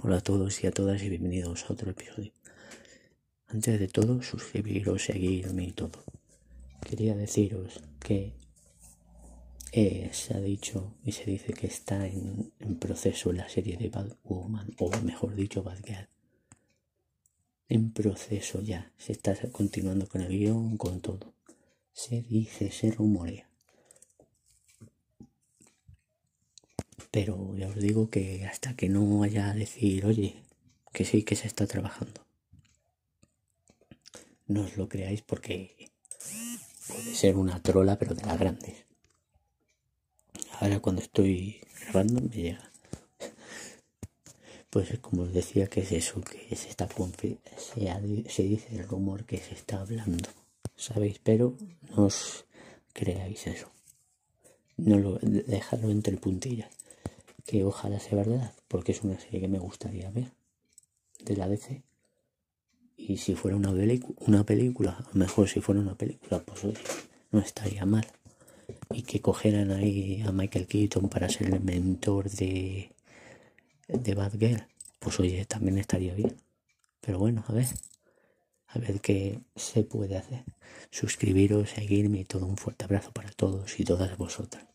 Hola a todos y a todas y bienvenidos a otro episodio. Antes de todo, suscribiros, seguirme y todo. Quería deciros que eh, se ha dicho y se dice que está en, proceso la serie de Batwoman, o mejor dicho, Batgirl. En proceso ya, se está continuando con el guion, con todo. Se dice, se rumorea. Pero ya os digo que hasta que no vaya a decir, oye, que sí, que se está trabajando. No os lo creáis porque puede ser una trola, pero de las grandes. Ahora cuando estoy grabando me llega. Pues como os decía que es eso, que se está se, se dice el rumor que se está hablando. ¿Sabéis? Pero no os creáis eso. No lo dejadlo entre puntillas que ojalá sea verdad, porque es una serie que me gustaría ver de la DC. Y si fuera una, una película, mejor si fuera una película, pues no estaría mal. Y que cogieran ahí a Michael Keaton para ser el mentor de, de Bad Girl, pues oye, también estaría bien. Pero bueno, a ver, a ver qué se puede hacer. Suscribiros, seguirme y todo un fuerte abrazo para todos y todas vosotras.